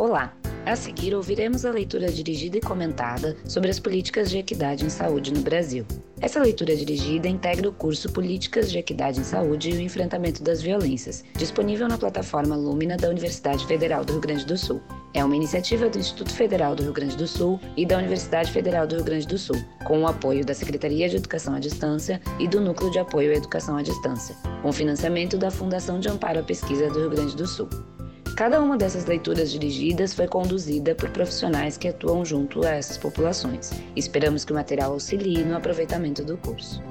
Olá! A seguir, ouviremos a leitura dirigida e comentada sobre as políticas de equidade em saúde no Brasil. Essa leitura dirigida integra o curso Políticas de Equidade em Saúde e o Enfrentamento das Violências, disponível na plataforma Lumina da Universidade Federal do Rio Grande do Sul. É uma iniciativa do Instituto Federal do Rio Grande do Sul e da Universidade Federal do Rio Grande do Sul, com o apoio da Secretaria de Educação à Distância e do Núcleo de Apoio à Educação à Distância, com financiamento da Fundação de Amparo à Pesquisa do Rio Grande do Sul. Cada uma dessas leituras dirigidas foi conduzida por profissionais que atuam junto a essas populações. Esperamos que o material auxilie no aproveitamento do curso.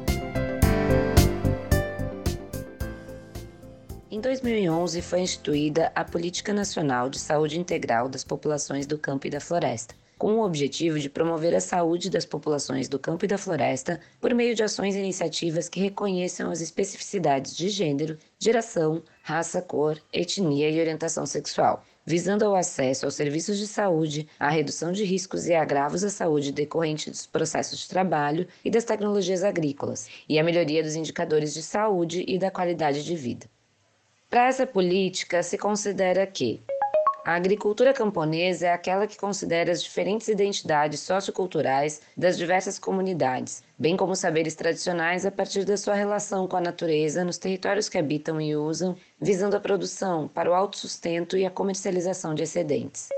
Em 2011 foi instituída a Política Nacional de Saúde Integral das Populações do Campo e da Floresta, com o objetivo de promover a saúde das populações do campo e da floresta por meio de ações e iniciativas que reconheçam as especificidades de gênero, geração, raça, cor, etnia e orientação sexual, visando ao acesso aos serviços de saúde, a redução de riscos e agravos à saúde decorrente dos processos de trabalho e das tecnologias agrícolas, e a melhoria dos indicadores de saúde e da qualidade de vida. Para essa política, se considera que a agricultura camponesa é aquela que considera as diferentes identidades socioculturais das diversas comunidades, bem como saberes tradicionais a partir da sua relação com a natureza nos territórios que habitam e usam, visando a produção para o autossustento e a comercialização de excedentes.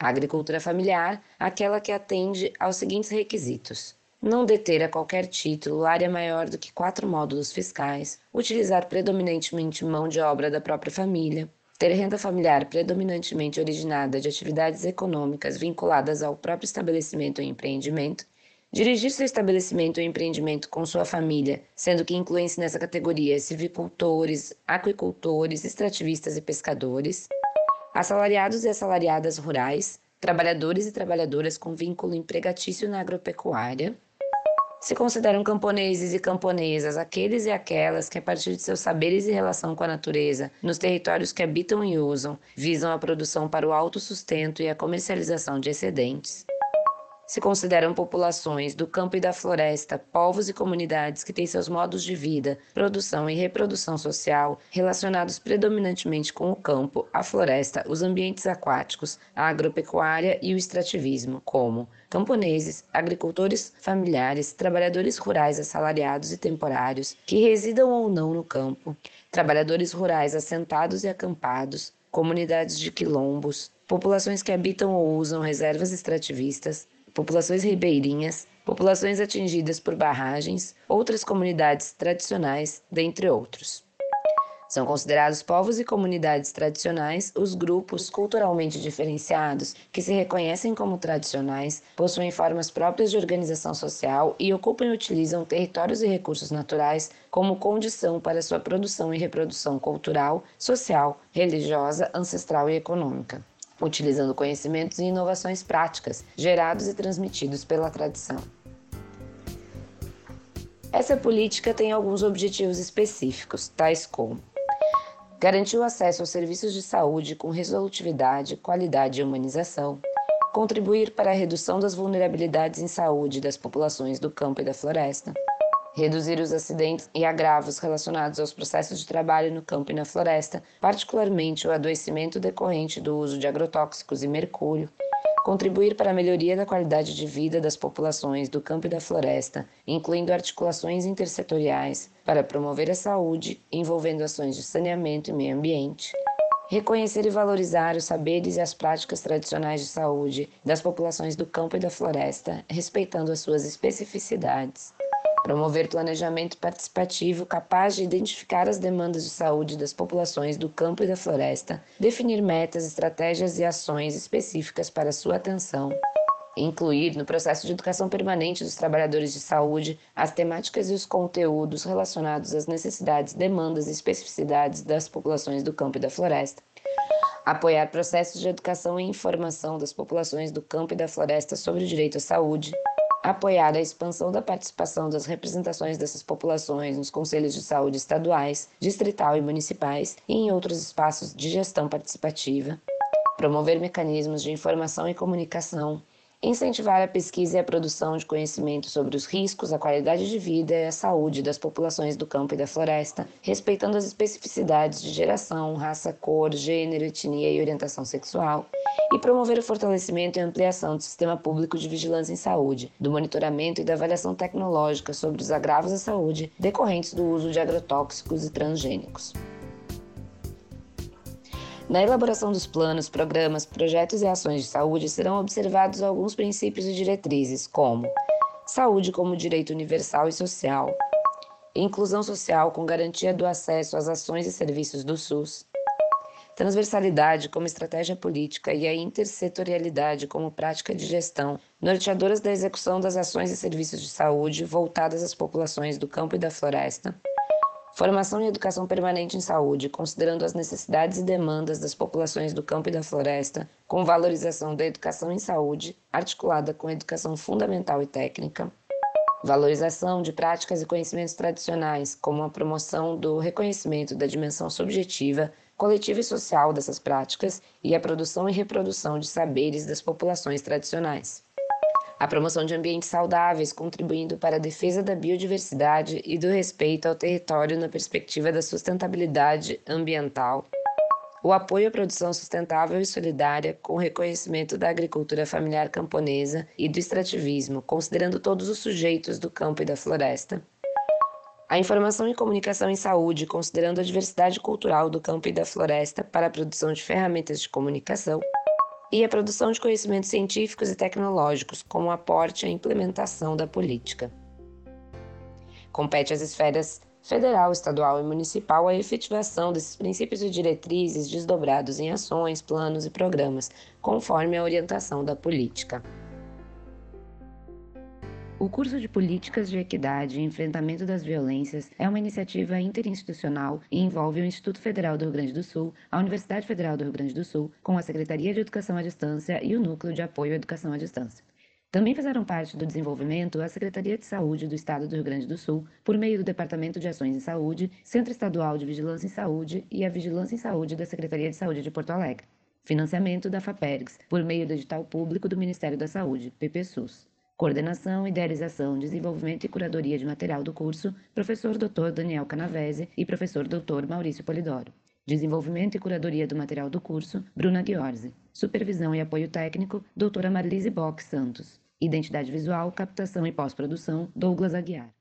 A agricultura familiar, aquela que atende aos seguintes requisitos: não deter a qualquer título área maior do que quatro módulos fiscais, utilizar predominantemente mão de obra da própria família, ter renda familiar predominantemente originada de atividades econômicas vinculadas ao próprio estabelecimento ou empreendimento, dirigir seu estabelecimento ou empreendimento com sua família, sendo que incluem-se nessa categoria silvicultores, aquicultores, extrativistas e pescadores, assalariados e assalariadas rurais, trabalhadores e trabalhadoras com vínculo empregatício na agropecuária, se consideram camponeses e camponesas aqueles e aquelas que, a partir de seus saberes e relação com a natureza, nos territórios que habitam e usam, visam a produção para o autossustento e a comercialização de excedentes se consideram populações do campo e da floresta, povos e comunidades que têm seus modos de vida, produção e reprodução social relacionados predominantemente com o campo, a floresta, os ambientes aquáticos, a agropecuária e o extrativismo, como camponeses, agricultores familiares, trabalhadores rurais assalariados e temporários que residam ou não no campo, trabalhadores rurais assentados e acampados, comunidades de quilombos, populações que habitam ou usam reservas extrativistas, populações ribeirinhas, populações atingidas por barragens, outras comunidades tradicionais, dentre outros. São considerados povos e comunidades tradicionais os grupos culturalmente diferenciados que se reconhecem como tradicionais, possuem formas próprias de organização social e ocupam e utilizam territórios e recursos naturais como condição para sua produção e reprodução cultural, social, religiosa, ancestral e econômica utilizando conhecimentos e inovações práticas gerados e transmitidos pela tradição. Essa política tem alguns objetivos específicos, tais como garantir o acesso aos serviços de saúde com resolutividade, qualidade e humanização, contribuir para a redução das vulnerabilidades em saúde das populações do campo e da floresta, reduzir os acidentes e agravos relacionados aos processos de trabalho no campo e na floresta, particularmente o adoecimento decorrente do uso de agrotóxicos e mercúrio, contribuir para a melhoria da qualidade de vida das populações do campo e da floresta, incluindo articulações intersetoriais para promover a saúde, envolvendo ações de saneamento e meio ambiente. Reconhecer e valorizar os saberes e as práticas tradicionais de saúde das populações do campo e da floresta, respeitando as suas especificidades Promover planejamento participativo capaz de identificar as demandas de saúde das populações do campo e da floresta, definir metas, estratégias e ações específicas para sua atenção. Incluir no processo de educação permanente dos trabalhadores de saúde as temáticas e os conteúdos relacionados às necessidades, demandas e especificidades das populações do campo e da floresta apoiar processos de educação e informação das populações do campo e da floresta sobre o direito à saúde, apoiar a expansão da participação das representações dessas populações nos conselhos de saúde estaduais, distrital e municipais e em outros espaços de gestão participativa, promover mecanismos de informação e comunicação, incentivar a pesquisa e a produção de conhecimento sobre os riscos, a qualidade de vida e a saúde das populações do campo e da floresta, respeitando as especificidades de geração, raça, cor, gênero, etnia e orientação sexual, e promover o fortalecimento e ampliação do sistema público de vigilância em saúde, do monitoramento e da avaliação tecnológica sobre os agravos à saúde decorrentes do uso de agrotóxicos e transgênicos. Na elaboração dos planos, programas, projetos e ações de saúde serão observados alguns princípios e diretrizes, como saúde como direito universal e social, inclusão social com garantia do acesso às ações e serviços do SUS, transversalidade como estratégia política e a intersetorialidade como prática de gestão, norteadoras da execução das ações e serviços de saúde voltadas às populações do campo e da floresta Formação e educação permanente em saúde, considerando as necessidades e demandas das populações do campo e da floresta, com valorização da educação em saúde, articulada com educação fundamental e técnica. Valorização de práticas e conhecimentos tradicionais, como a promoção do reconhecimento da dimensão subjetiva, coletiva e social dessas práticas e a produção e reprodução de saberes das populações tradicionais a promoção de ambientes saudáveis, contribuindo para a defesa da biodiversidade e do respeito ao território na perspectiva da sustentabilidade ambiental, o apoio à produção sustentável e solidária, com reconhecimento da agricultura familiar camponesa e do extrativismo, considerando todos os sujeitos do campo e da floresta. A informação e comunicação em saúde, considerando a diversidade cultural do campo e da floresta para a produção de ferramentas de comunicação e a produção de conhecimentos científicos e tecnológicos, como aporte à implementação da política. Compete às esferas federal, estadual e municipal a efetivação desses princípios e diretrizes desdobrados em ações, planos e programas, conforme a orientação da política. O curso de Políticas de Equidade e Enfrentamento das Violências é uma iniciativa interinstitucional e envolve o Instituto Federal do Rio Grande do Sul, a Universidade Federal do Rio Grande do Sul, com a Secretaria de Educação à Distância e o Núcleo de Apoio à Educação à Distância. Também fizeram parte do desenvolvimento a Secretaria de Saúde do Estado do Rio Grande do Sul, por meio do Departamento de Ações em Saúde, Centro Estadual de Vigilância em Saúde e a Vigilância em Saúde da Secretaria de Saúde de Porto Alegre. Financiamento da FAPERGS, por meio do edital público do Ministério da Saúde, PPSUS. Coordenação, idealização, desenvolvimento e curadoria de material do curso, professor Dr. Daniel Canavese e professor Dr. Maurício Polidoro. Desenvolvimento e curadoria do material do curso, Bruna Ghiorzi. Supervisão e apoio técnico, doutora Marlise Bock Santos. Identidade visual, captação e pós-produção, Douglas Aguiar.